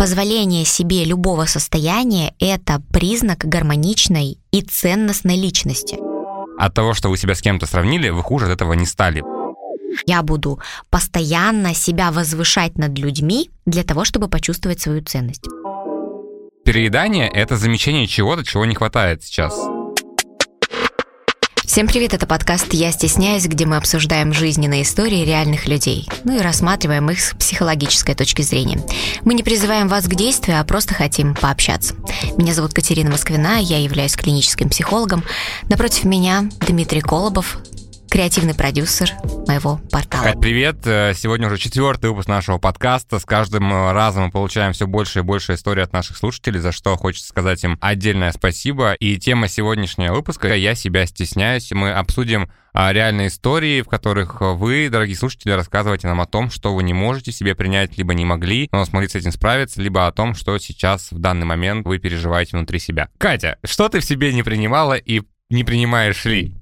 Позволение себе любого состояния – это признак гармоничной и ценностной личности. От того, что вы себя с кем-то сравнили, вы хуже от этого не стали. Я буду постоянно себя возвышать над людьми для того, чтобы почувствовать свою ценность. Переедание — это замечание чего-то, чего не хватает сейчас. Всем привет, это подкаст «Я стесняюсь», где мы обсуждаем жизненные истории реальных людей, ну и рассматриваем их с психологической точки зрения. Мы не призываем вас к действию, а просто хотим пообщаться. Меня зовут Катерина Москвина, я являюсь клиническим психологом. Напротив меня Дмитрий Колобов, креативный продюсер моего портала. Кать, привет! Э, сегодня уже четвертый выпуск нашего подкаста. С каждым э, разом мы получаем все больше и больше историй от наших слушателей, за что хочется сказать им отдельное спасибо. И тема сегодняшнего выпуска «Я себя стесняюсь». Мы обсудим а, реальные истории, в которых вы, дорогие слушатели, рассказываете нам о том, что вы не можете себе принять, либо не могли, но смогли с этим справиться, либо о том, что сейчас в данный момент вы переживаете внутри себя. Катя, что ты в себе не принимала и не принимаешь ли?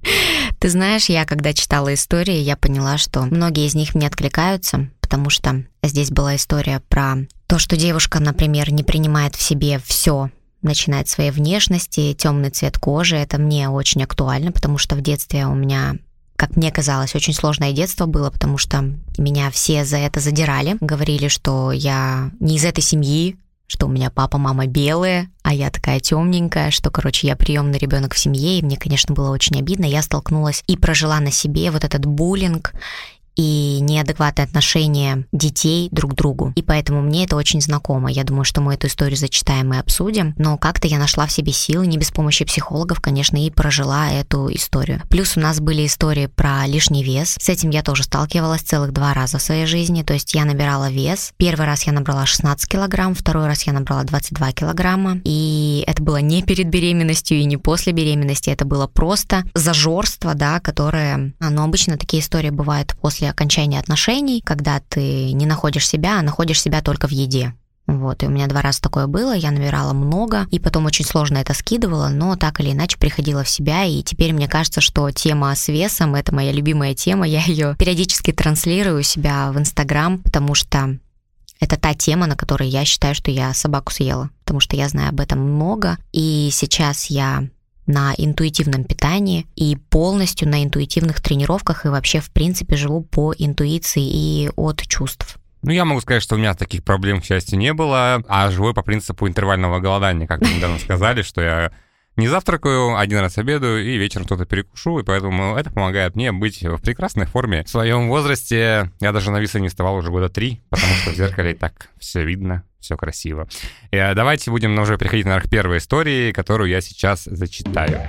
Ты знаешь, я когда читала истории, я поняла, что многие из них мне откликаются, потому что здесь была история про то, что девушка, например, не принимает в себе все, начиная от своей внешности, темный цвет кожи. Это мне очень актуально, потому что в детстве у меня как мне казалось, очень сложное детство было, потому что меня все за это задирали, говорили, что я не из этой семьи, что у меня папа, мама белые, а я такая темненькая, что, короче, я приемный ребенок в семье, и мне, конечно, было очень обидно. Я столкнулась и прожила на себе вот этот буллинг, и неадекватное отношение детей друг к другу. И поэтому мне это очень знакомо. Я думаю, что мы эту историю зачитаем и обсудим. Но как-то я нашла в себе силы, не без помощи психологов, конечно, и прожила эту историю. Плюс у нас были истории про лишний вес. С этим я тоже сталкивалась целых два раза в своей жизни. То есть я набирала вес. Первый раз я набрала 16 килограмм, второй раз я набрала 22 килограмма. И это было не перед беременностью и не после беременности. Это было просто зажорство, да, которое... Но обычно такие истории бывают после окончания отношений, когда ты не находишь себя, а находишь себя только в еде. Вот, и у меня два раза такое было, я набирала много, и потом очень сложно это скидывала, но так или иначе приходила в себя, и теперь мне кажется, что тема с весом — это моя любимая тема, я ее периодически транслирую у себя в Инстаграм, потому что это та тема, на которой я считаю, что я собаку съела, потому что я знаю об этом много, и сейчас я на интуитивном питании и полностью на интуитивных тренировках и вообще, в принципе, живу по интуиции и от чувств. Ну, я могу сказать, что у меня таких проблем, к счастью, не было, а живу по принципу интервального голодания, как мне недавно сказали, что я не завтракаю, один раз обедаю и вечером что-то перекушу, и поэтому это помогает мне быть в прекрасной форме. В своем возрасте я даже на весы не вставал уже года три, потому что в зеркале так все видно, все красиво. И э, давайте будем уже переходить на первой истории, которую я сейчас зачитаю.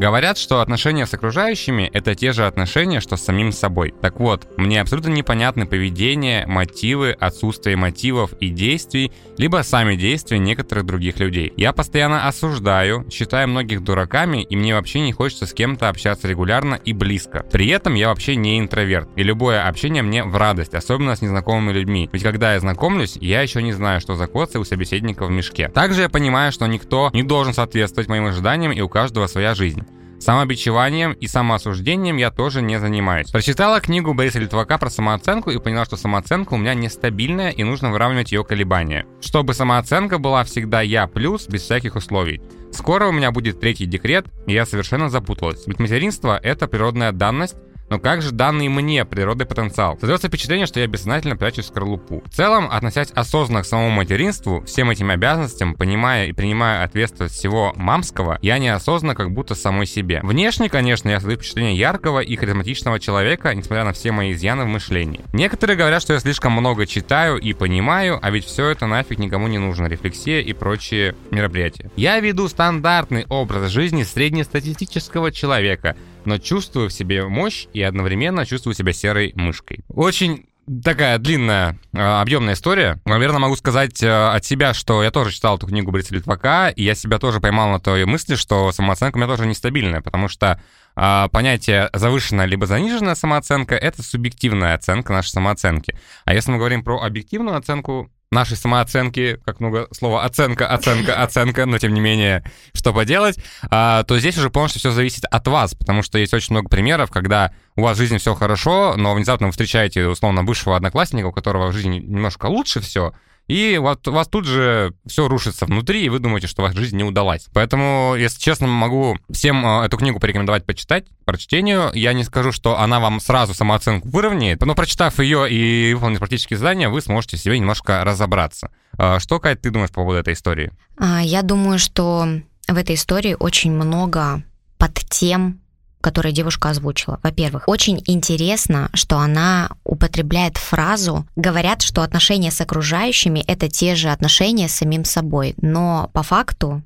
Говорят, что отношения с окружающими — это те же отношения, что с самим собой. Так вот, мне абсолютно непонятны поведение, мотивы, отсутствие мотивов и действий, либо сами действия некоторых других людей. Я постоянно осуждаю, считаю многих дураками, и мне вообще не хочется с кем-то общаться регулярно и близко. При этом я вообще не интроверт, и любое общение мне в радость, особенно с незнакомыми людьми. Ведь когда я знакомлюсь, я еще не знаю, что за коцы у собеседника в мешке. Также я понимаю, что никто не должен соответствовать моим ожиданиям, и у каждого своя жизнь. Самобичеванием и самоосуждением я тоже не занимаюсь. Прочитала книгу Бориса Литвака про самооценку и поняла, что самооценка у меня нестабильная и нужно выравнивать ее колебания. Чтобы самооценка была всегда я плюс, без всяких условий. Скоро у меня будет третий декрет, и я совершенно запуталась. Ведь материнство — это природная данность, но как же данный мне природой потенциал? Создается впечатление, что я бессознательно прячусь в скорлупу. В целом, относясь осознанно к самому материнству, всем этим обязанностям, понимая и принимая ответственность всего мамского, я неосознанно как будто самой себе. Внешне, конечно, я создаю впечатление яркого и харизматичного человека, несмотря на все мои изъяны в мышлении. Некоторые говорят, что я слишком много читаю и понимаю, а ведь все это нафиг никому не нужно, рефлексия и прочие мероприятия. Я веду стандартный образ жизни среднестатистического человека, но чувствую в себе мощь и одновременно чувствую себя серой мышкой. Очень такая длинная, а, объемная история. Наверное, могу сказать а, от себя, что я тоже читал эту книгу Бориса Литвака, и я себя тоже поймал на той мысли, что самооценка у меня тоже нестабильная, потому что а, понятие завышенная либо заниженная самооценка — это субъективная оценка нашей самооценки. А если мы говорим про объективную оценку нашей самооценки, как много слова оценка, оценка, оценка, но тем не менее, что поделать, а, то здесь уже полностью все зависит от вас, потому что есть очень много примеров, когда у вас в жизни все хорошо, но внезапно вы встречаете, условно, бывшего одноклассника, у которого в жизни немножко лучше все, и вот у вас тут же все рушится внутри, и вы думаете, что ваша жизнь не удалась. Поэтому, если честно, могу всем э, эту книгу порекомендовать почитать, прочтению. Я не скажу, что она вам сразу самооценку выровняет, но прочитав ее и выполнив практические задания, вы сможете себе немножко разобраться. А что, Кать, ты думаешь по поводу этой истории? А, я думаю, что в этой истории очень много подтем которые девушка озвучила. Во-первых, очень интересно, что она употребляет фразу «говорят, что отношения с окружающими — это те же отношения с самим собой». Но по факту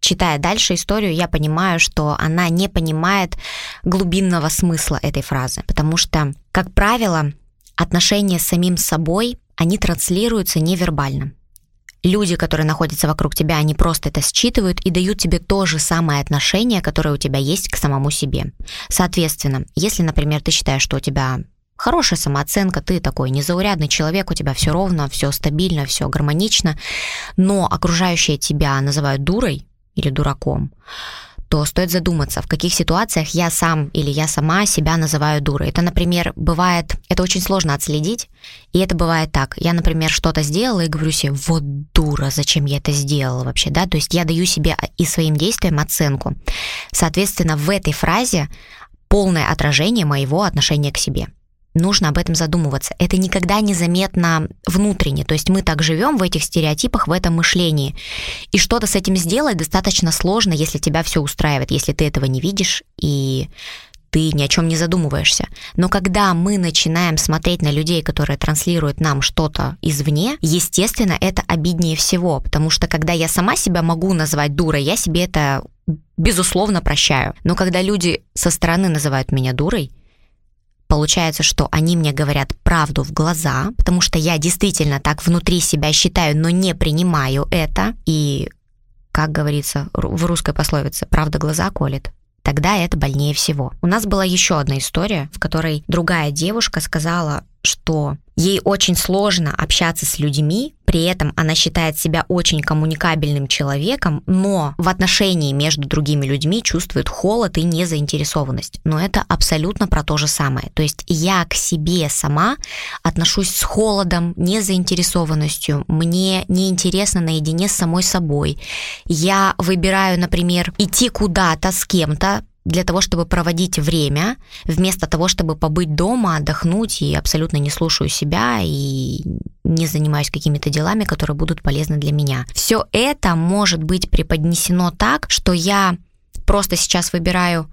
читая дальше историю, я понимаю, что она не понимает глубинного смысла этой фразы, потому что, как правило, отношения с самим собой, они транслируются невербально люди, которые находятся вокруг тебя, они просто это считывают и дают тебе то же самое отношение, которое у тебя есть к самому себе. Соответственно, если, например, ты считаешь, что у тебя хорошая самооценка, ты такой незаурядный человек, у тебя все ровно, все стабильно, все гармонично, но окружающие тебя называют дурой или дураком, то стоит задуматься, в каких ситуациях я сам или я сама себя называю дурой. Это, например, бывает, это очень сложно отследить, и это бывает так. Я, например, что-то сделала и говорю себе, вот дура, зачем я это сделала вообще, да? То есть я даю себе и своим действиям оценку. Соответственно, в этой фразе полное отражение моего отношения к себе – нужно об этом задумываться. Это никогда не заметно внутренне. То есть мы так живем в этих стереотипах, в этом мышлении. И что-то с этим сделать достаточно сложно, если тебя все устраивает, если ты этого не видишь и ты ни о чем не задумываешься. Но когда мы начинаем смотреть на людей, которые транслируют нам что-то извне, естественно, это обиднее всего, потому что когда я сама себя могу назвать дурой, я себе это безусловно прощаю. Но когда люди со стороны называют меня дурой, Получается, что они мне говорят правду в глаза, потому что я действительно так внутри себя считаю, но не принимаю это. И, как говорится в русской пословице, правда глаза колет тогда это больнее всего. У нас была еще одна история, в которой другая девушка сказала, что ей очень сложно общаться с людьми, при этом она считает себя очень коммуникабельным человеком, но в отношении между другими людьми чувствует холод и незаинтересованность. Но это абсолютно про то же самое. То есть я к себе сама отношусь с холодом, незаинтересованностью, мне неинтересно наедине с самой собой. Я выбираю, например, идти куда-то с кем-то, для того, чтобы проводить время, вместо того, чтобы побыть дома, отдохнуть и абсолютно не слушаю себя и не занимаюсь какими-то делами, которые будут полезны для меня. Все это может быть преподнесено так, что я просто сейчас выбираю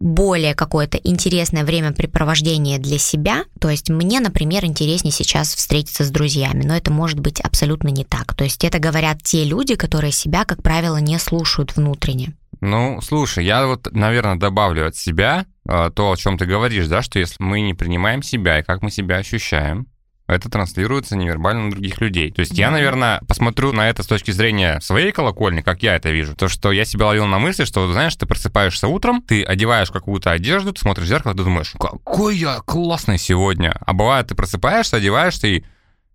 более какое-то интересное времяпрепровождение для себя. То есть мне, например, интереснее сейчас встретиться с друзьями, но это может быть абсолютно не так. То есть это говорят те люди, которые себя, как правило, не слушают внутренне. Ну, слушай, я вот, наверное, добавлю от себя э, то, о чем ты говоришь, да, что если мы не принимаем себя и как мы себя ощущаем, это транслируется невербально на других людей. То есть я, наверное, посмотрю на это с точки зрения своей колокольни, как я это вижу. То, что я себя ловил на мысли, что, знаешь, ты просыпаешься утром, ты одеваешь какую-то одежду, ты смотришь в зеркало, ты думаешь, какой я классный сегодня. А бывает, ты просыпаешься, одеваешься и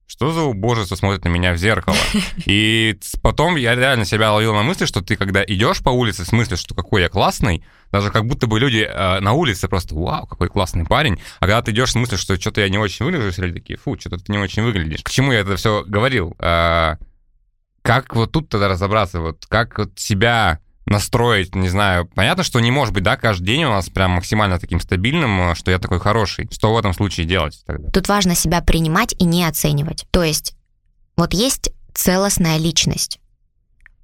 что за убожество смотрит на меня в зеркало? И потом я реально себя ловил на мысли, что ты, когда идешь по улице с мыслью, что какой я классный, даже как будто бы люди э, на улице просто, вау, какой классный парень, а когда ты идешь с мыслью, что что-то я не очень выгляжу, все люди такие, фу, что-то ты не очень выглядишь. К чему я это все говорил? Э, как вот тут тогда разобраться, вот как вот себя настроить, не знаю. Понятно, что не может быть, да, каждый день у нас прям максимально таким стабильным, э, что я такой хороший. Что в этом случае делать тогда? Тут важно себя принимать и не оценивать. То есть вот есть целостная личность.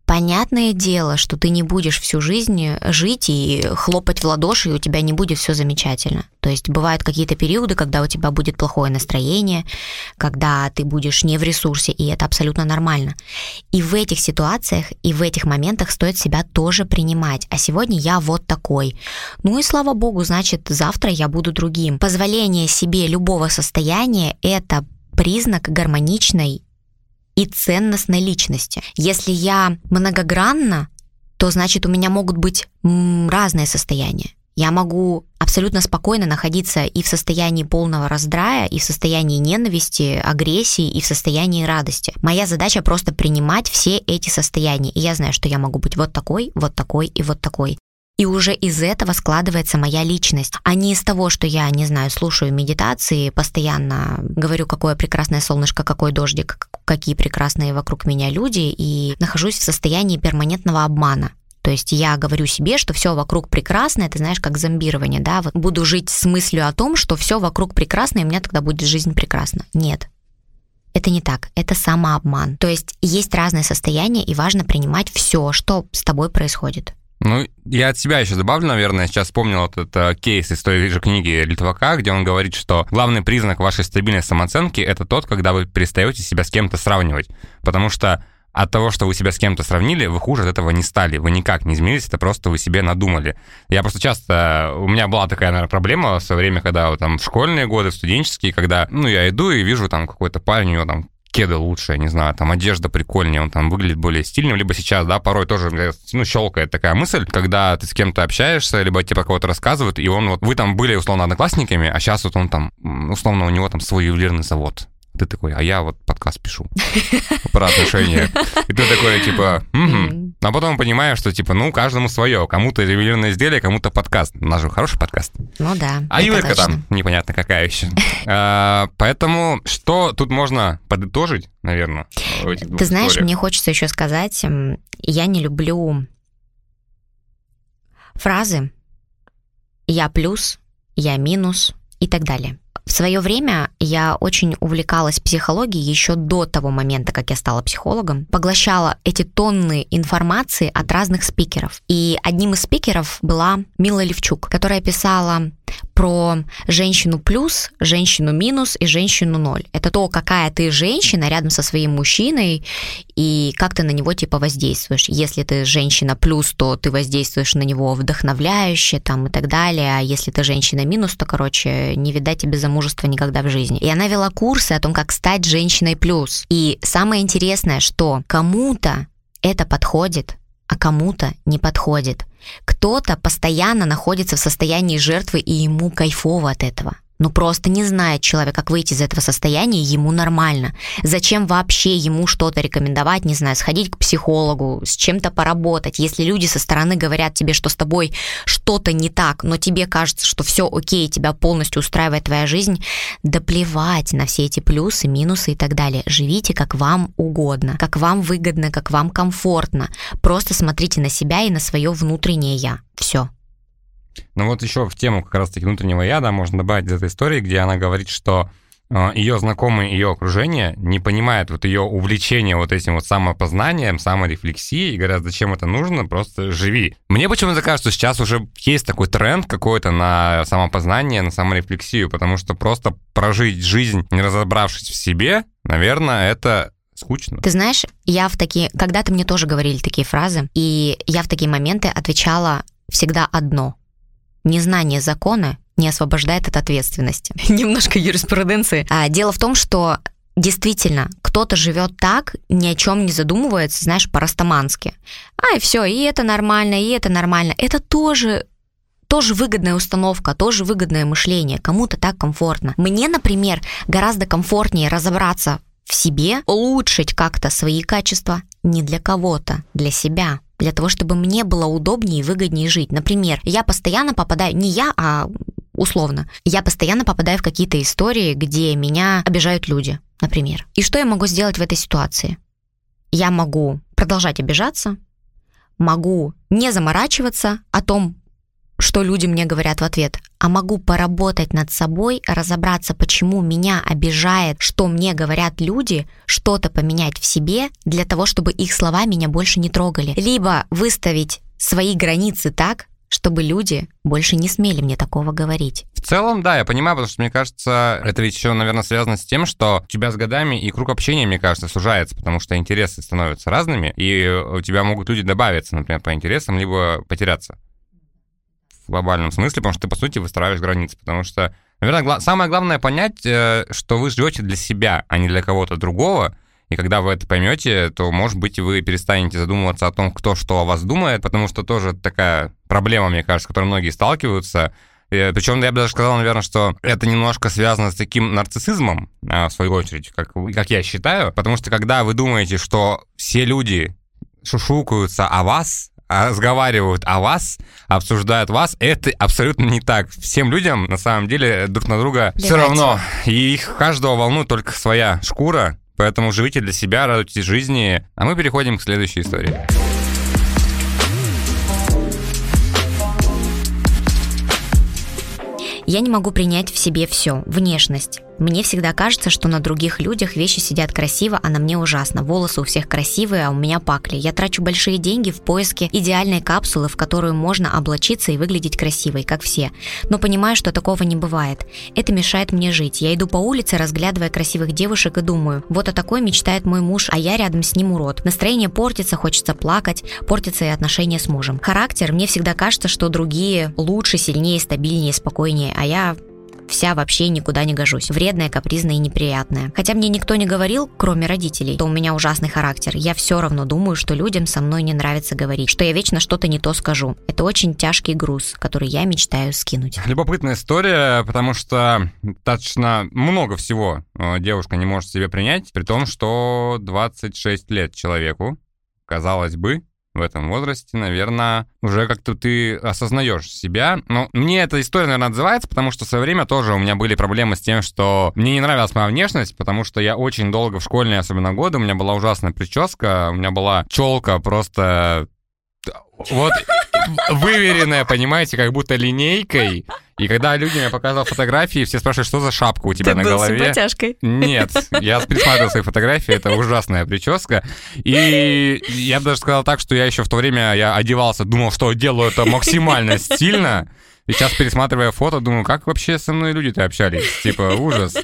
Понятное дело, что ты не будешь всю жизнь жить и хлопать в ладоши, и у тебя не будет все замечательно. То есть бывают какие-то периоды, когда у тебя будет плохое настроение, когда ты будешь не в ресурсе, и это абсолютно нормально. И в этих ситуациях, и в этих моментах стоит себя тоже принимать. А сегодня я вот такой. Ну и слава богу, значит, завтра я буду другим. Позволение себе любого состояния – это признак гармоничной и ценностной личности. Если я многогранна, то значит у меня могут быть разные состояния. Я могу абсолютно спокойно находиться и в состоянии полного раздрая, и в состоянии ненависти, агрессии, и в состоянии радости. Моя задача просто принимать все эти состояния. И я знаю, что я могу быть вот такой, вот такой и вот такой. И уже из этого складывается моя личность, а не из того, что я, не знаю, слушаю медитации, постоянно говорю, какое прекрасное солнышко, какой дождик, какие прекрасные вокруг меня люди, и нахожусь в состоянии перманентного обмана. То есть я говорю себе, что все вокруг прекрасно, это знаешь, как зомбирование, да, вот буду жить с мыслью о том, что все вокруг прекрасно, и у меня тогда будет жизнь прекрасна. Нет, это не так, это самообман. То есть есть разные состояния, и важно принимать все, что с тобой происходит. Ну, я от себя еще добавлю, наверное, сейчас вспомнил вот этот э, кейс из той же книги Литвака, где он говорит, что главный признак вашей стабильной самооценки — это тот, когда вы перестаете себя с кем-то сравнивать. Потому что от того, что вы себя с кем-то сравнили, вы хуже от этого не стали. Вы никак не изменились, это просто вы себе надумали. Я просто часто... У меня была такая, наверное, проблема в свое время, когда вот, там в школьные годы, в студенческие, когда, ну, я иду и вижу там какой-то парень, у него там кеды лучше, я не знаю, там одежда прикольнее, он там выглядит более стильным, либо сейчас, да, порой тоже, ну, щелкает такая мысль, когда ты с кем-то общаешься, либо тебе про кого-то рассказывают, и он вот, вы там были, условно, одноклассниками, а сейчас вот он там, условно, у него там свой ювелирный завод, ты такой, а я вот подкаст пишу про отношения. И ты такой, типа. А потом понимаешь, что, типа, ну, каждому свое. Кому-то ювелирное изделие, кому-то подкаст. У нас же хороший подкаст. Ну да. А Юлька там непонятно какая еще. А, поэтому что тут можно подытожить, наверное, Ты знаешь, мне хочется еще сказать, я не люблю фразы «я плюс», «я минус» и так далее. В свое время я очень увлекалась психологией еще до того момента, как я стала психологом. Поглощала эти тонны информации от разных спикеров. И одним из спикеров была Мила Левчук, которая писала про женщину плюс, женщину минус и женщину ноль. Это то, какая ты женщина рядом со своим мужчиной и как ты на него типа воздействуешь. Если ты женщина плюс, то ты воздействуешь на него вдохновляюще там и так далее. А если ты женщина минус, то, короче, не видать тебе замужества никогда в жизни. И она вела курсы о том, как стать женщиной плюс. И самое интересное, что кому-то это подходит, а кому-то не подходит. Кто-то постоянно находится в состоянии жертвы, и ему кайфово от этого ну просто не знает человек, как выйти из этого состояния, ему нормально. Зачем вообще ему что-то рекомендовать, не знаю, сходить к психологу, с чем-то поработать, если люди со стороны говорят тебе, что с тобой что-то не так, но тебе кажется, что все окей, тебя полностью устраивает твоя жизнь, да плевать на все эти плюсы, минусы и так далее. Живите как вам угодно, как вам выгодно, как вам комфортно. Просто смотрите на себя и на свое внутреннее я. Все. Ну вот еще в тему как раз-таки внутреннего я, да, можно добавить из этой истории, где она говорит, что э, ее знакомые, ее окружение не понимают вот ее увлечение вот этим вот самопознанием, саморефлексией, и говорят, зачем это нужно, просто живи. Мне почему-то кажется, что сейчас уже есть такой тренд какой-то на самопознание, на саморефлексию, потому что просто прожить жизнь, не разобравшись в себе, наверное, это скучно. Ты знаешь, я в такие... Когда-то мне тоже говорили такие фразы, и я в такие моменты отвечала всегда одно — незнание закона не освобождает от ответственности. Немножко юриспруденции. А, дело в том, что действительно, кто-то живет так, ни о чем не задумывается, знаешь, по-растамански. А, и все, и это нормально, и это нормально. Это тоже тоже выгодная установка, тоже выгодное мышление. Кому-то так комфортно. Мне, например, гораздо комфортнее разобраться в себе, улучшить как-то свои качества не для кого-то, для себя для того, чтобы мне было удобнее и выгоднее жить. Например, я постоянно попадаю, не я, а условно, я постоянно попадаю в какие-то истории, где меня обижают люди, например. И что я могу сделать в этой ситуации? Я могу продолжать обижаться, могу не заморачиваться о том, что люди мне говорят в ответ, а могу поработать над собой, разобраться, почему меня обижает, что мне говорят люди, что-то поменять в себе для того, чтобы их слова меня больше не трогали. Либо выставить свои границы так, чтобы люди больше не смели мне такого говорить. В целом, да, я понимаю, потому что, мне кажется, это ведь еще, наверное, связано с тем, что у тебя с годами и круг общения, мне кажется, сужается, потому что интересы становятся разными, и у тебя могут люди добавиться, например, по интересам, либо потеряться в глобальном смысле, потому что ты, по сути, выстраиваешь границы. Потому что, наверное, гла- самое главное понять, э, что вы живете для себя, а не для кого-то другого. И когда вы это поймете, то, может быть, вы перестанете задумываться о том, кто что о вас думает, потому что тоже такая проблема, мне кажется, с которой многие сталкиваются. Причем я бы даже сказал, наверное, что это немножко связано с таким нарциссизмом, а, в свою очередь, как, как я считаю. Потому что когда вы думаете, что все люди шушукаются о вас, разговаривают о вас, обсуждают вас, это абсолютно не так. Всем людям, на самом деле, друг на друга Плевать. все равно. И их каждого волнует только своя шкура, поэтому живите для себя, радуйтесь жизни. А мы переходим к следующей истории. Я не могу принять в себе все. Внешность, мне всегда кажется, что на других людях вещи сидят красиво, а на мне ужасно. Волосы у всех красивые, а у меня пакли. Я трачу большие деньги в поиске идеальной капсулы, в которую можно облачиться и выглядеть красивой, как все. Но понимаю, что такого не бывает. Это мешает мне жить. Я иду по улице, разглядывая красивых девушек и думаю, вот о такой мечтает мой муж, а я рядом с ним урод. Настроение портится, хочется плакать, портится и отношения с мужем. Характер, мне всегда кажется, что другие лучше, сильнее, стабильнее, спокойнее, а я вся вообще никуда не гожусь. Вредная, капризная и неприятная. Хотя мне никто не говорил, кроме родителей, что у меня ужасный характер. Я все равно думаю, что людям со мной не нравится говорить, что я вечно что-то не то скажу. Это очень тяжкий груз, который я мечтаю скинуть. Любопытная история, потому что достаточно много всего э, девушка не может себе принять, при том, что 26 лет человеку, казалось бы, в этом возрасте, наверное, уже как-то ты осознаешь себя. Но мне эта история, наверное, отзывается, потому что в свое время тоже у меня были проблемы с тем, что мне не нравилась моя внешность, потому что я очень долго в школьные, особенно годы, у меня была ужасная прическа, у меня была челка просто вот выверенная, понимаете, как будто линейкой. И когда люди мне показывали фотографии, все спрашивают, что за шапка у тебя Ты на был голове. Симпатяшкой. Нет, я пересматривал свои фотографии, это ужасная прическа. И я бы даже сказал так, что я еще в то время я одевался, думал, что делаю это максимально стильно. И сейчас, пересматривая фото, думаю, как вообще со мной люди-то общались? Типа, ужас.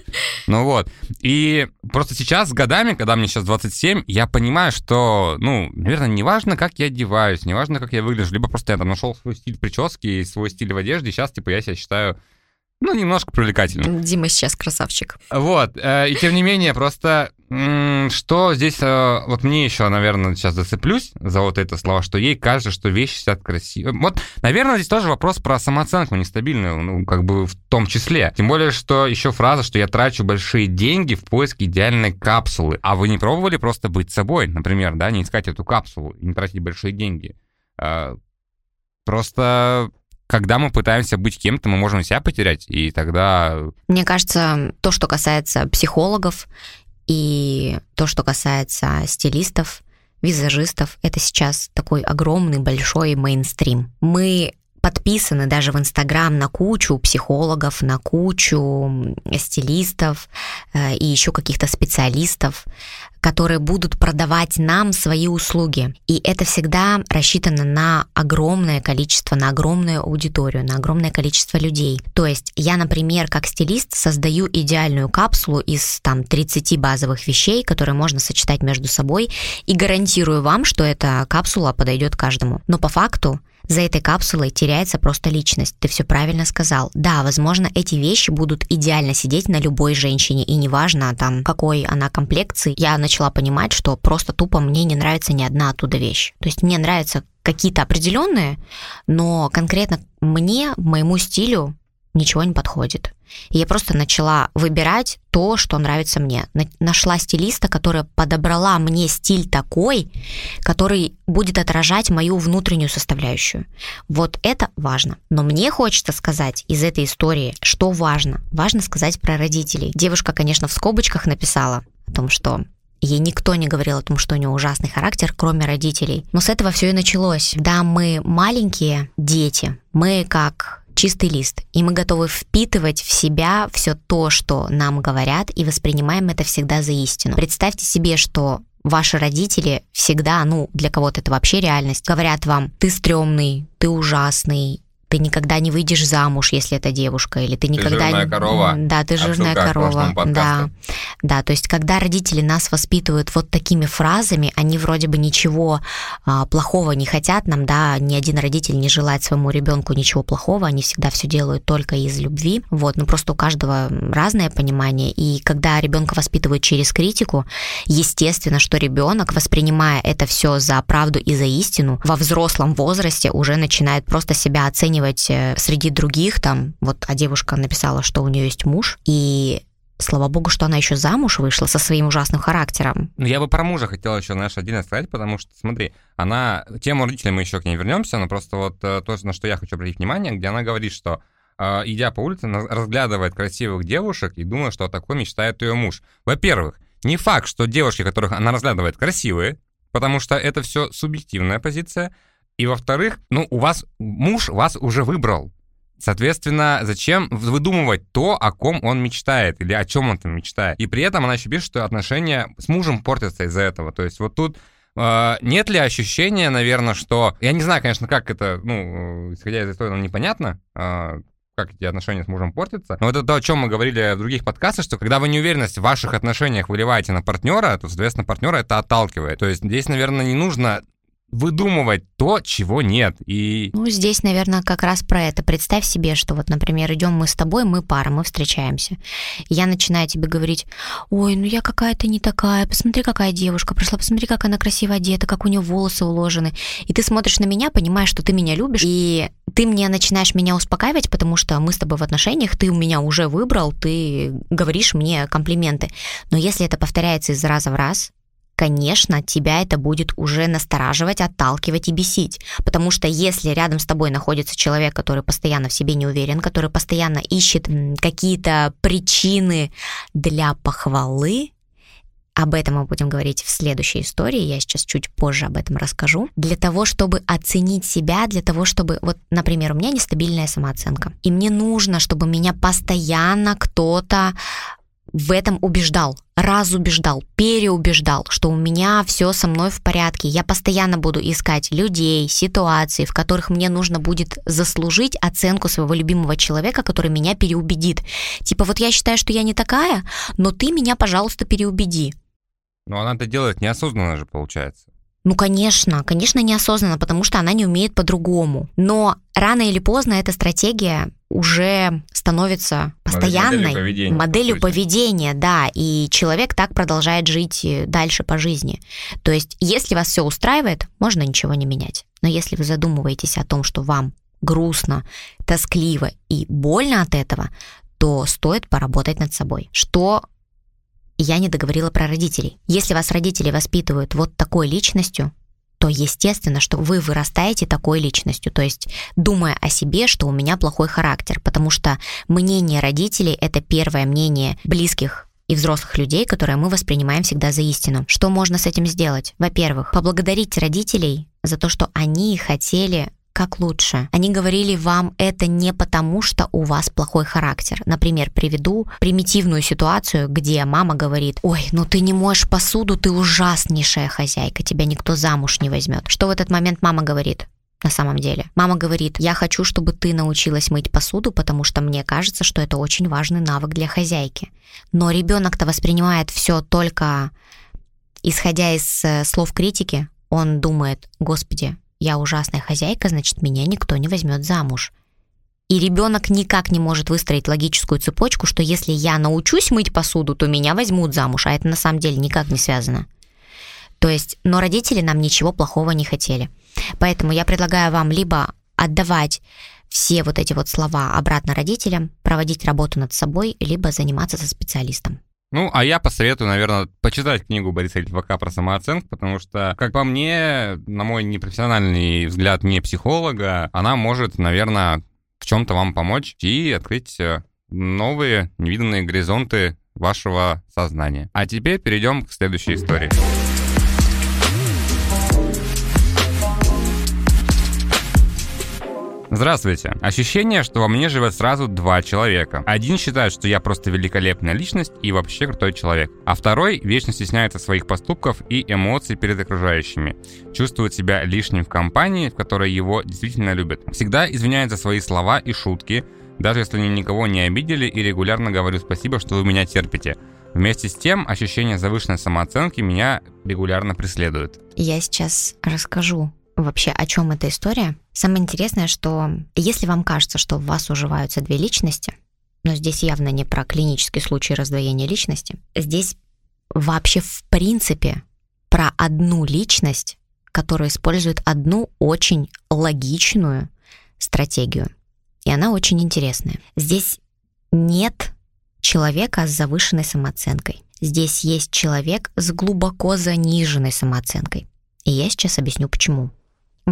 Ну вот. И просто сейчас, годами, когда мне сейчас 27, я понимаю, что, ну, наверное, не важно, как я одеваюсь, не важно, как я выгляжу, либо просто я там нашел свой стиль прически и свой стиль в одежде, и сейчас, типа, я себя считаю ну, немножко привлекательным. Дима сейчас красавчик. Вот, э, и тем не менее, просто что здесь, э, вот мне еще, наверное, сейчас зацеплюсь за вот это слово, что ей кажется, что вещи сидят красиво. Вот, наверное, здесь тоже вопрос про самооценку нестабильную, ну, как бы в том числе. Тем более, что еще фраза, что я трачу большие деньги в поиске идеальной капсулы. А вы не пробовали просто быть собой, например, да, не искать эту капсулу и не тратить большие деньги? Э, просто когда мы пытаемся быть кем-то, мы можем себя потерять, и тогда... Мне кажется, то, что касается психологов и то, что касается стилистов, визажистов, это сейчас такой огромный, большой мейнстрим. Мы подписаны даже в Инстаграм на кучу психологов, на кучу стилистов э, и еще каких-то специалистов, которые будут продавать нам свои услуги. И это всегда рассчитано на огромное количество, на огромную аудиторию, на огромное количество людей. То есть я, например, как стилист создаю идеальную капсулу из там 30 базовых вещей, которые можно сочетать между собой, и гарантирую вам, что эта капсула подойдет каждому. Но по факту за этой капсулой теряется просто личность. Ты все правильно сказал. Да, возможно, эти вещи будут идеально сидеть на любой женщине, и неважно там, какой она комплекции, я начала понимать, что просто тупо мне не нравится ни одна оттуда вещь. То есть мне нравятся какие-то определенные, но конкретно мне, моему стилю ничего не подходит. И я просто начала выбирать то, что нравится мне. Нашла стилиста, которая подобрала мне стиль такой, который будет отражать мою внутреннюю составляющую. Вот это важно. Но мне хочется сказать из этой истории, что важно. Важно сказать про родителей. Девушка, конечно, в скобочках написала о том, что Ей никто не говорил о том, что у нее ужасный характер, кроме родителей. Но с этого все и началось. Да, мы маленькие дети, мы как чистый лист, и мы готовы впитывать в себя все то, что нам говорят, и воспринимаем это всегда за истину. Представьте себе, что ваши родители всегда, ну, для кого-то это вообще реальность, говорят вам, ты стрёмный, ты ужасный, ты никогда не выйдешь замуж, если это девушка, или ты никогда ты жирная не... корова. Да, ты жирная корова. Да. Да, то есть когда родители нас воспитывают вот такими фразами, они вроде бы ничего а, плохого не хотят нам, да, ни один родитель не желает своему ребенку ничего плохого, они всегда все делают только из любви, вот, но просто у каждого разное понимание, и когда ребенка воспитывают через критику, естественно, что ребенок, воспринимая это все за правду и за истину, во взрослом возрасте уже начинает просто себя оценивать э, среди других, там, вот, а девушка написала, что у нее есть муж, и Слава богу, что она еще замуж вышла со своим ужасным характером. Ну, я бы про мужа хотел еще, знаешь, один сказать, потому что, смотри, она, тему родителей мы еще к ней вернемся, но просто вот э, то, на что я хочу обратить внимание, где она говорит, что э, идя по улице, разглядывает красивых девушек и думает, что о такой мечтает ее муж. Во-первых, не факт, что девушки, которых она разглядывает, красивые, потому что это все субъективная позиция. И во-вторых, ну, у вас муж вас уже выбрал. Соответственно, зачем выдумывать то, о ком он мечтает или о чем он там мечтает? И при этом она еще пишет, что отношения с мужем портятся из-за этого. То есть вот тут э, нет ли ощущения, наверное, что... Я не знаю, конечно, как это, ну, исходя из истории, нам непонятно, э, как эти отношения с мужем портятся. Но это то, о чем мы говорили в других подкастах, что когда вы неуверенность в ваших отношениях выливаете на партнера, то, соответственно, партнера это отталкивает. То есть здесь, наверное, не нужно выдумывать то, чего нет. И... Ну, здесь, наверное, как раз про это. Представь себе, что вот, например, идем мы с тобой, мы пара, мы встречаемся. Я начинаю тебе говорить, ой, ну я какая-то не такая, посмотри, какая девушка пришла, посмотри, как она красиво одета, как у нее волосы уложены. И ты смотришь на меня, понимаешь, что ты меня любишь, и ты мне начинаешь меня успокаивать, потому что мы с тобой в отношениях, ты у меня уже выбрал, ты говоришь мне комплименты. Но если это повторяется из раза в раз, конечно, тебя это будет уже настораживать, отталкивать и бесить. Потому что если рядом с тобой находится человек, который постоянно в себе не уверен, который постоянно ищет какие-то причины для похвалы, об этом мы будем говорить в следующей истории, я сейчас чуть позже об этом расскажу. Для того, чтобы оценить себя, для того, чтобы... Вот, например, у меня нестабильная самооценка, и мне нужно, чтобы меня постоянно кто-то в этом убеждал, разубеждал, переубеждал, что у меня все со мной в порядке. Я постоянно буду искать людей, ситуации, в которых мне нужно будет заслужить оценку своего любимого человека, который меня переубедит. Типа вот я считаю, что я не такая, но ты меня, пожалуйста, переубеди. Но она это делает неосознанно же, получается. Ну, конечно, конечно, неосознанно, потому что она не умеет по-другому. Но рано или поздно эта стратегия уже становится постоянной моделью поведения, моделью поведения, да, и человек так продолжает жить э, дальше по жизни. То есть, если вас все устраивает, можно ничего не менять. Но если вы задумываетесь о том, что вам грустно, тоскливо и больно от этого, то стоит поработать над собой. Что я не договорила про родителей. Если вас родители воспитывают вот такой личностью, то естественно, что вы вырастаете такой личностью, то есть думая о себе, что у меня плохой характер, потому что мнение родителей — это первое мнение близких и взрослых людей, которые мы воспринимаем всегда за истину. Что можно с этим сделать? Во-первых, поблагодарить родителей за то, что они хотели как лучше. Они говорили вам это не потому, что у вас плохой характер. Например, приведу примитивную ситуацию, где мама говорит, ой, ну ты не моешь посуду, ты ужаснейшая хозяйка, тебя никто замуж не возьмет. Что в этот момент мама говорит? на самом деле. Мама говорит, я хочу, чтобы ты научилась мыть посуду, потому что мне кажется, что это очень важный навык для хозяйки. Но ребенок-то воспринимает все только исходя из э, слов критики. Он думает, господи, я ужасная хозяйка, значит, меня никто не возьмет замуж. И ребенок никак не может выстроить логическую цепочку, что если я научусь мыть посуду, то меня возьмут замуж, а это на самом деле никак не связано. То есть, но родители нам ничего плохого не хотели. Поэтому я предлагаю вам либо отдавать все вот эти вот слова обратно родителям, проводить работу над собой, либо заниматься со специалистом. Ну, а я посоветую, наверное, почитать книгу Бориса Литвака про самооценку, потому что, как по мне, на мой непрофессиональный взгляд не психолога, она может, наверное, в чем-то вам помочь и открыть э, новые невиданные горизонты вашего сознания. А теперь перейдем к следующей истории. Здравствуйте. Ощущение, что во мне живет сразу два человека. Один считает, что я просто великолепная личность и вообще крутой человек. А второй вечно стесняется своих поступков и эмоций перед окружающими. Чувствует себя лишним в компании, в которой его действительно любят. Всегда извиняет за свои слова и шутки, даже если они никого не обидели и регулярно говорю спасибо, что вы меня терпите. Вместе с тем, ощущение завышенной самооценки меня регулярно преследует. Я сейчас расскажу вообще, о чем эта история. Самое интересное, что если вам кажется, что в вас уживаются две личности, но здесь явно не про клинический случай раздвоения личности, здесь вообще в принципе про одну личность, которая использует одну очень логичную стратегию. И она очень интересная. Здесь нет человека с завышенной самооценкой. Здесь есть человек с глубоко заниженной самооценкой. И я сейчас объясню почему.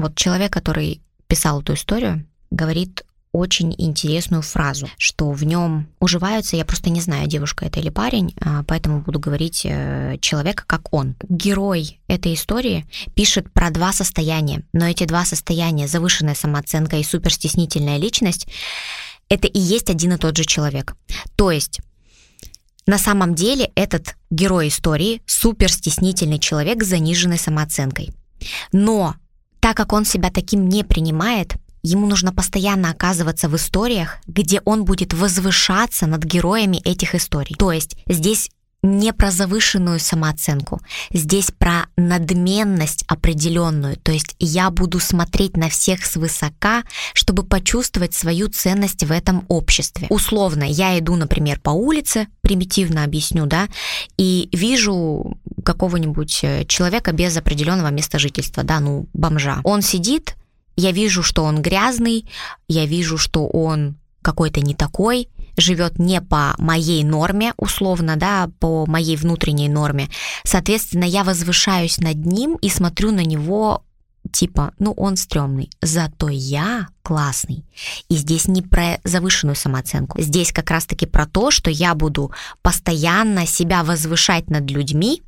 Вот человек, который писал эту историю, говорит очень интересную фразу, что в нем уживаются, я просто не знаю, девушка это или парень, а, поэтому буду говорить э, человека как он. Герой этой истории пишет про два состояния, но эти два состояния, завышенная самооценка и суперстеснительная личность, это и есть один и тот же человек. То есть на самом деле этот герой истории суперстеснительный человек с заниженной самооценкой. Но так как он себя таким не принимает, ему нужно постоянно оказываться в историях, где он будет возвышаться над героями этих историй. То есть здесь не про завышенную самооценку, здесь про надменность определенную. То есть я буду смотреть на всех свысока, чтобы почувствовать свою ценность в этом обществе. Условно, я иду, например, по улице, примитивно объясню, да, и вижу какого-нибудь э, человека без определенного места жительства, да, ну, бомжа. Он сидит, я вижу, что он грязный, я вижу, что он какой-то не такой, живет не по моей норме, условно, да, по моей внутренней норме. Соответственно, я возвышаюсь над ним и смотрю на него типа, ну он стрёмный, зато я классный. И здесь не про завышенную самооценку. Здесь как раз-таки про то, что я буду постоянно себя возвышать над людьми,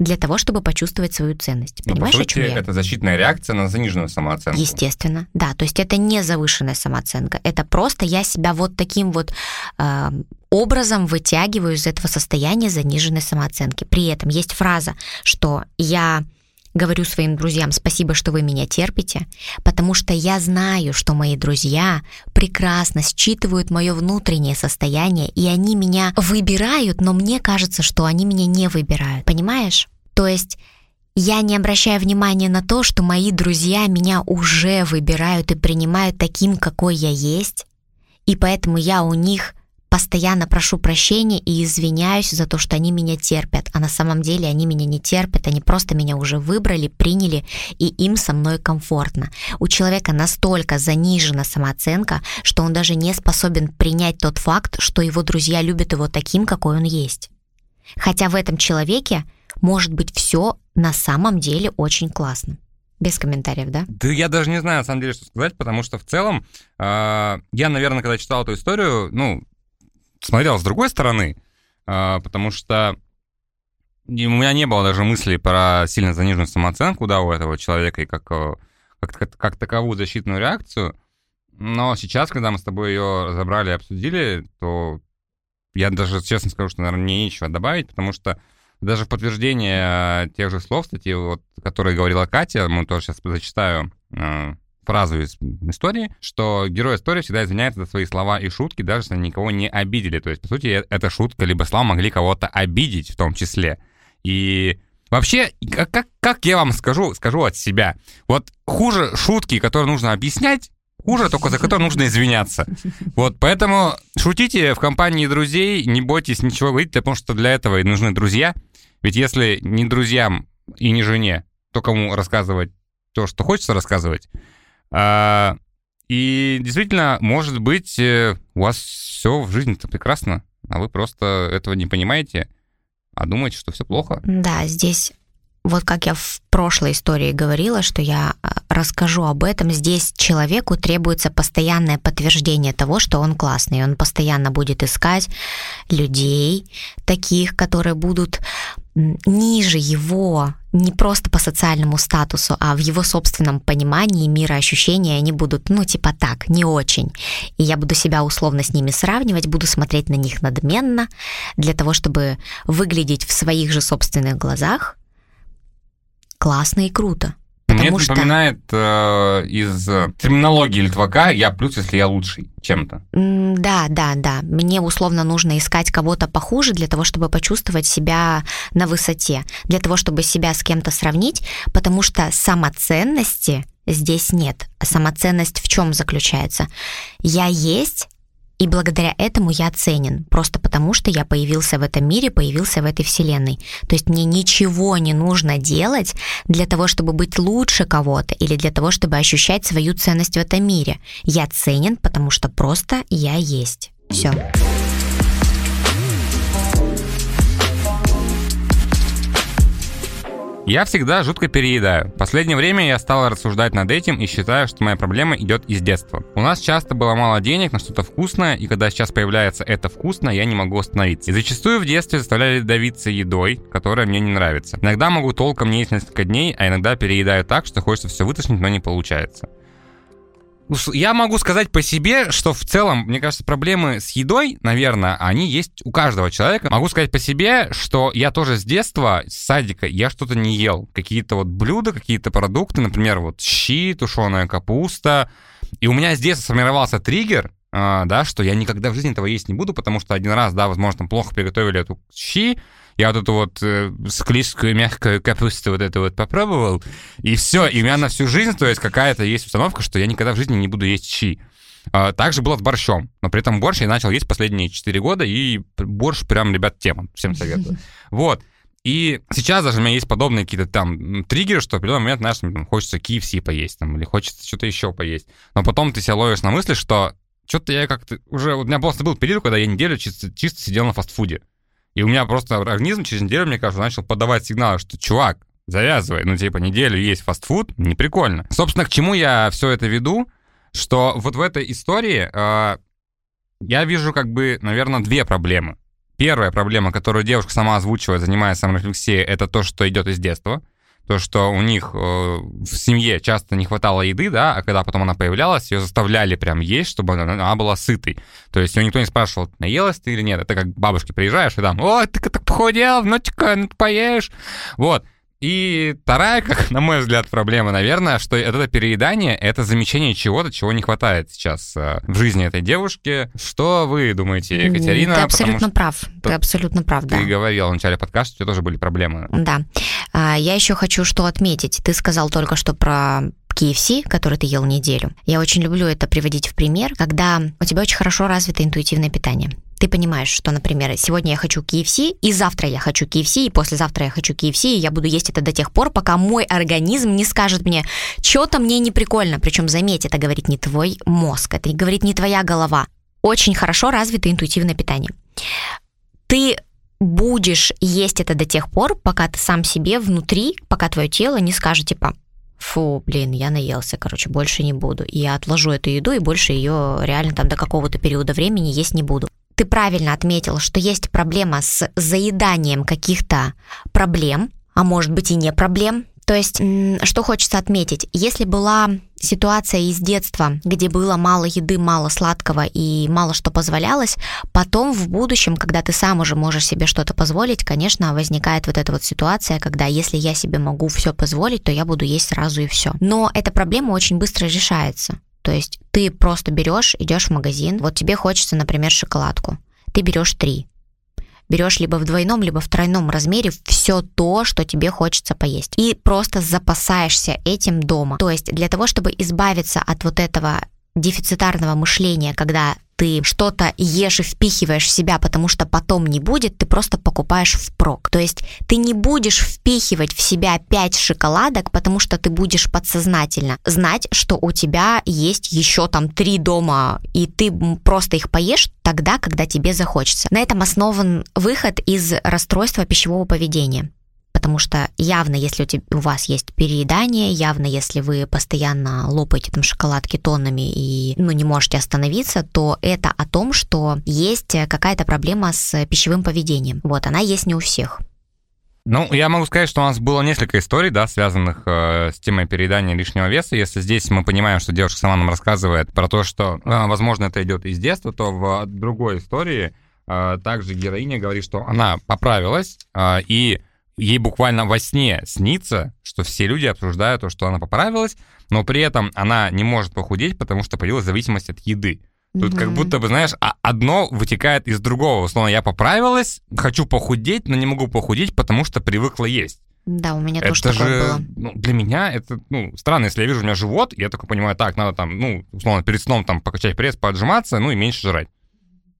для того, чтобы почувствовать свою ценность. Но, Понимаешь, по сути, о чем я? это защитная реакция на заниженную самооценку. Естественно, да. То есть это не завышенная самооценка. Это просто я себя вот таким вот э, образом вытягиваю из этого состояния заниженной самооценки. При этом есть фраза, что я говорю своим друзьям спасибо, что вы меня терпите, потому что я знаю, что мои друзья прекрасно считывают мое внутреннее состояние, и они меня выбирают, но мне кажется, что они меня не выбирают. Понимаешь? То есть я не обращаю внимания на то, что мои друзья меня уже выбирают и принимают таким, какой я есть, и поэтому я у них постоянно прошу прощения и извиняюсь за то, что они меня терпят, а на самом деле они меня не терпят, они просто меня уже выбрали, приняли, и им со мной комфортно. У человека настолько занижена самооценка, что он даже не способен принять тот факт, что его друзья любят его таким, какой он есть. Хотя в этом человеке может быть все на самом деле очень классно. Без комментариев, да? Да я даже не знаю, на самом деле, что сказать, потому что в целом э, я, наверное, когда читал эту историю, ну, смотрел с другой стороны, э, потому что у меня не было даже мыслей про сильно заниженную самооценку, да, у этого человека и как, э, как, как, как таковую защитную реакцию. Но сейчас, когда мы с тобой ее разобрали и обсудили, то я даже честно скажу, что, наверное, мне нечего добавить, потому что даже в подтверждение тех же слов, кстати, вот, которые говорила Катя, мы тоже сейчас зачитаю э, фразу из истории, что герой истории всегда извиняется за свои слова и шутки, даже если они никого не обидели. То есть, по сути, э, эта шутка либо слова могли кого-то обидеть в том числе. И вообще, как, как, как я вам скажу, скажу от себя, вот хуже шутки, которые нужно объяснять, хуже только за которые нужно извиняться. Вот, поэтому шутите в компании друзей, не бойтесь ничего говорить, потому что для этого и нужны друзья — ведь если не друзьям и не жене, то кому рассказывать то, что хочется рассказывать. А, и действительно, может быть, э, у вас все в жизни-то прекрасно, а вы просто этого не понимаете, а думаете, что все плохо. Да, здесь вот как я в прошлой истории говорила, что я э, расскажу об этом, здесь человеку требуется постоянное подтверждение того, что он классный. Он постоянно будет искать людей, таких, которые будут ниже его, не просто по социальному статусу, а в его собственном понимании мира ощущения, они будут, ну, типа так, не очень. И я буду себя условно с ними сравнивать, буду смотреть на них надменно, для того, чтобы выглядеть в своих же собственных глазах классно и круто. Мне это что... напоминает э, из терминологии Литвака «я плюс, если я лучший» чем-то. Да, да, да. Мне условно нужно искать кого-то похуже для того, чтобы почувствовать себя на высоте, для того, чтобы себя с кем-то сравнить, потому что самоценности здесь нет. А самоценность в чем заключается? Я есть, и благодаря этому я ценен, просто потому что я появился в этом мире, появился в этой вселенной. То есть мне ничего не нужно делать для того, чтобы быть лучше кого-то или для того, чтобы ощущать свою ценность в этом мире. Я ценен, потому что просто я есть. Все. Я всегда жутко переедаю. В последнее время я стал рассуждать над этим и считаю, что моя проблема идет из детства. У нас часто было мало денег на что-то вкусное, и когда сейчас появляется это вкусное, я не могу остановиться. И зачастую в детстве заставляли давиться едой, которая мне не нравится. Иногда могу толком не есть несколько дней, а иногда переедаю так, что хочется все вытащить, но не получается. Я могу сказать по себе, что в целом, мне кажется, проблемы с едой, наверное, они есть у каждого человека. Могу сказать по себе, что я тоже с детства, с садика, я что-то не ел. Какие-то вот блюда, какие-то продукты, например, вот щи, тушеная капуста. И у меня с детства сформировался триггер, а, да, что я никогда в жизни этого есть не буду, потому что один раз, да, возможно, плохо приготовили эту щи, я вот эту вот э, склизкую мягкую капусту вот эту вот попробовал, и все, и у меня на всю жизнь, то есть какая-то есть установка, что я никогда в жизни не буду есть щи. А, также было с борщом, но при этом борщ я начал есть последние 4 года, и борщ прям, ребят, тема, всем советую. Вот. И сейчас даже у меня есть подобные какие-то там триггеры, что в определенный момент, знаешь, там, хочется KFC поесть, там, или хочется что-то еще поесть. Но потом ты себя ловишь на мысли, что что-то я как-то уже... У меня просто был период, когда я неделю чисто, чисто сидел на фастфуде. И у меня просто организм через неделю, мне кажется, начал подавать сигналы, что, чувак, завязывай, ну, типа, неделю есть фастфуд, не прикольно. Собственно, к чему я все это веду, что вот в этой истории э, я вижу, как бы, наверное, две проблемы. Первая проблема, которую девушка сама озвучивает, занимаясь саморефлексией, это то, что идет из детства то, что у них э, в семье часто не хватало еды, да, а когда потом она появлялась, ее заставляли прям есть, чтобы она, она была сытой. То есть ее никто не спрашивал, наелась ты или нет. Это как к бабушке приезжаешь и там, о, ты так похудел, ну-ка, ну поешь. Вот. И вторая, как на мой взгляд, проблема, наверное, что это переедание — это замечание чего-то, чего не хватает сейчас э, в жизни этой девушки. Что вы думаете, Екатерина? Ты абсолютно прав. Ты абсолютно прав, да. Ты говорил в начале подкаста, у тебя тоже были проблемы. Да. А, я еще хочу что отметить. Ты сказал только что про KFC, который ты ел неделю. Я очень люблю это приводить в пример, когда у тебя очень хорошо развито интуитивное питание ты понимаешь, что, например, сегодня я хочу KFC, и завтра я хочу KFC, и послезавтра я хочу KFC, и я буду есть это до тех пор, пока мой организм не скажет мне, что-то мне не прикольно. Причем, заметь, это говорит не твой мозг, это говорит не твоя голова. Очень хорошо развито интуитивное питание. Ты будешь есть это до тех пор, пока ты сам себе внутри, пока твое тело не скажет, типа, фу, блин, я наелся, короче, больше не буду. И я отложу эту еду, и больше ее реально там до какого-то периода времени есть не буду ты правильно отметил, что есть проблема с заеданием каких-то проблем, а может быть и не проблем. То есть, что хочется отметить, если была ситуация из детства, где было мало еды, мало сладкого и мало что позволялось, потом в будущем, когда ты сам уже можешь себе что-то позволить, конечно, возникает вот эта вот ситуация, когда если я себе могу все позволить, то я буду есть сразу и все. Но эта проблема очень быстро решается. То есть ты просто берешь, идешь в магазин, вот тебе хочется, например, шоколадку. Ты берешь три. Берешь либо в двойном, либо в тройном размере все то, что тебе хочется поесть. И просто запасаешься этим дома. То есть для того, чтобы избавиться от вот этого дефицитарного мышления, когда ты что-то ешь и впихиваешь в себя, потому что потом не будет, ты просто покупаешь впрок. То есть ты не будешь впихивать в себя 5 шоколадок, потому что ты будешь подсознательно знать, что у тебя есть еще там 3 дома, и ты просто их поешь тогда, когда тебе захочется. На этом основан выход из расстройства пищевого поведения потому что явно, если у, тебя, у вас есть переедание, явно, если вы постоянно лопаете там шоколадки тоннами и ну, не можете остановиться, то это о том, что есть какая-то проблема с пищевым поведением. Вот, она есть не у всех. Ну, я могу сказать, что у нас было несколько историй, да, связанных э, с темой переедания лишнего веса. Если здесь мы понимаем, что девушка сама нам рассказывает про то, что, э, возможно, это идет из детства, то в другой истории э, также героиня говорит, что она поправилась э, и ей буквально во сне снится, что все люди обсуждают то, что она поправилась, но при этом она не может похудеть, потому что появилась зависимость от еды. Тут mm-hmm. как будто бы, знаешь, а одно вытекает из другого. Условно, я поправилась, хочу похудеть, но не могу похудеть, потому что привыкла есть. Да, у меня это тоже такое же, было. Ну, для меня это, ну, странно, если я вижу у меня живот, я такой понимаю, так, надо там, ну, условно, перед сном там покачать пресс, поджиматься, ну, и меньше жрать.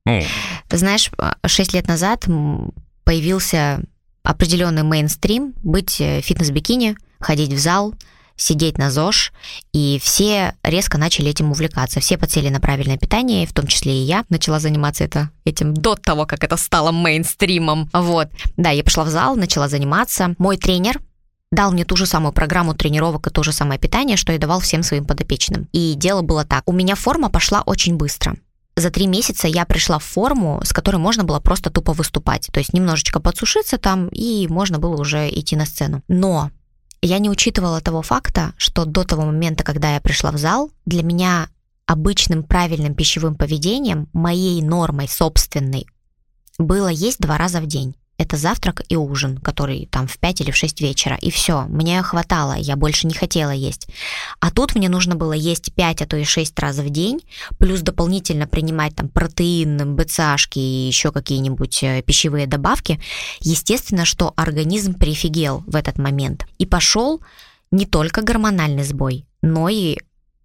Ну. Ты знаешь, 6 лет назад появился определенный мейнстрим быть э, фитнес-бикини, ходить в зал, сидеть на ЗОЖ, и все резко начали этим увлекаться. Все подсели на правильное питание, в том числе и я начала заниматься это, этим до того, как это стало мейнстримом. Вот. Да, я пошла в зал, начала заниматься. Мой тренер, дал мне ту же самую программу тренировок и то же самое питание, что и давал всем своим подопечным. И дело было так. У меня форма пошла очень быстро за три месяца я пришла в форму, с которой можно было просто тупо выступать. То есть немножечко подсушиться там, и можно было уже идти на сцену. Но я не учитывала того факта, что до того момента, когда я пришла в зал, для меня обычным правильным пищевым поведением, моей нормой собственной, было есть два раза в день это завтрак и ужин, который там в 5 или в 6 вечера, и все, мне хватало, я больше не хотела есть. А тут мне нужно было есть 5, а то и 6 раз в день, плюс дополнительно принимать там протеин, БЦАшки и еще какие-нибудь э, пищевые добавки. Естественно, что организм прифигел в этот момент. И пошел не только гормональный сбой, но и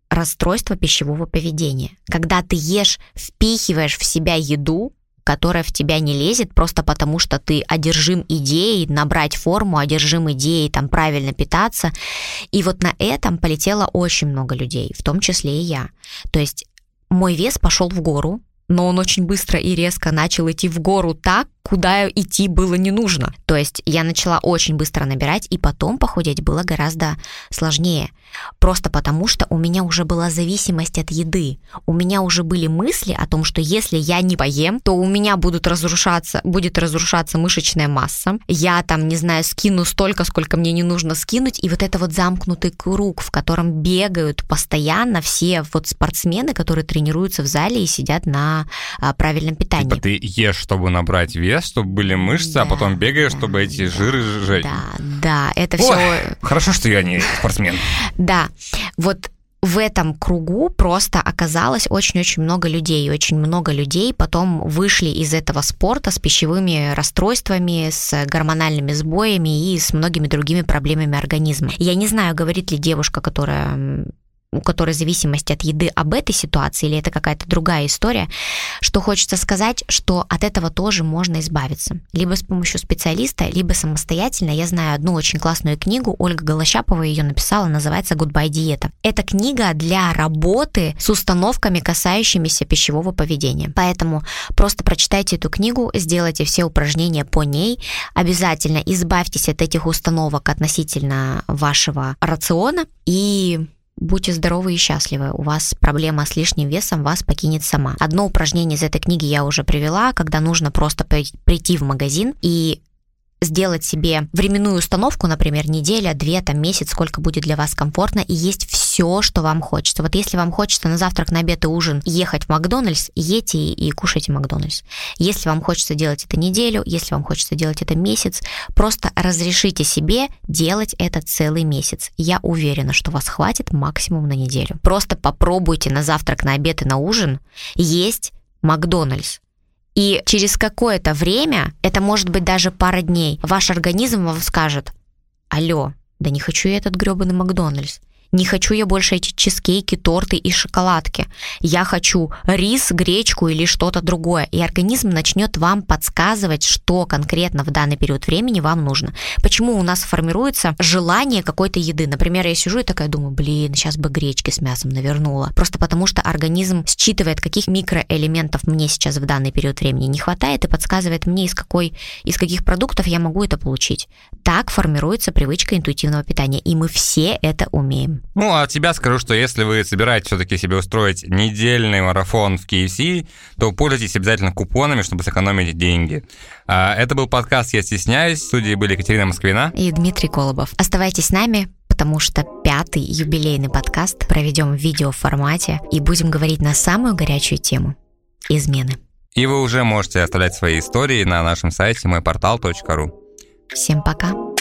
расстройство пищевого поведения. Когда ты ешь, впихиваешь в себя еду, которая в тебя не лезет просто потому, что ты одержим идеей набрать форму, одержим идеей там правильно питаться. И вот на этом полетело очень много людей, в том числе и я. То есть мой вес пошел в гору, но он очень быстро и резко начал идти в гору так, куда идти было не нужно. То есть я начала очень быстро набирать, и потом похудеть было гораздо сложнее. Просто потому, что у меня уже была зависимость от еды. У меня уже были мысли о том, что если я не поем, то у меня будут разрушаться, будет разрушаться мышечная масса. Я там, не знаю, скину столько, сколько мне не нужно скинуть. И вот это вот замкнутый круг, в котором бегают постоянно все вот спортсмены, которые тренируются в зале и сидят на а, правильном питании. Типа ты ешь, чтобы набрать вес, вес, чтобы были мышцы, а да, а потом бегаешь, да, чтобы эти жиры сжечь. Да, да, это Ой, все... Хорошо, что я не спортсмен. Да, вот в этом кругу просто оказалось очень-очень много людей. Очень много людей потом вышли из этого спорта с пищевыми расстройствами, с гормональными сбоями и с многими другими проблемами организма. Я не знаю, говорит ли девушка, которая у которой зависимость от еды об этой ситуации, или это какая-то другая история, что хочется сказать, что от этого тоже можно избавиться. Либо с помощью специалиста, либо самостоятельно. Я знаю одну очень классную книгу, Ольга Голощапова ее написала, называется «Goodbye диета». Это книга для работы с установками, касающимися пищевого поведения. Поэтому просто прочитайте эту книгу, сделайте все упражнения по ней, обязательно избавьтесь от этих установок относительно вашего рациона и Будьте здоровы и счастливы. У вас проблема с лишним весом вас покинет сама. Одно упражнение из этой книги я уже привела, когда нужно просто прийти в магазин и сделать себе временную установку, например, неделя, две, там месяц, сколько будет для вас комфортно, и есть все, что вам хочется. Вот если вам хочется на завтрак, на обед и ужин ехать в Макдональдс, едьте и кушайте Макдональдс. Если вам хочется делать это неделю, если вам хочется делать это месяц, просто разрешите себе делать это целый месяц. Я уверена, что вас хватит максимум на неделю. Просто попробуйте на завтрак, на обед и на ужин есть Макдональдс. И через какое-то время, это может быть даже пара дней, ваш организм вам скажет, алло, да не хочу я этот гребаный Макдональдс. Не хочу я больше эти чизкейки, торты и шоколадки. Я хочу рис, гречку или что-то другое. И организм начнет вам подсказывать, что конкретно в данный период времени вам нужно. Почему у нас формируется желание какой-то еды. Например, я сижу и такая думаю, блин, сейчас бы гречки с мясом навернула. Просто потому что организм считывает, каких микроэлементов мне сейчас в данный период времени не хватает и подсказывает мне, из, какой, из каких продуктов я могу это получить. Так формируется привычка интуитивного питания. И мы все это умеем. Ну, а от себя скажу, что если вы собираетесь все-таки себе устроить недельный марафон в KFC, то пользуйтесь обязательно купонами, чтобы сэкономить деньги. А, это был подкаст «Я стесняюсь». В студии были Екатерина Москвина и Дмитрий Колобов. Оставайтесь с нами, потому что пятый юбилейный подкаст проведем в видеоформате и будем говорить на самую горячую тему – измены. И вы уже можете оставлять свои истории на нашем сайте мойпортал.ру. Всем пока!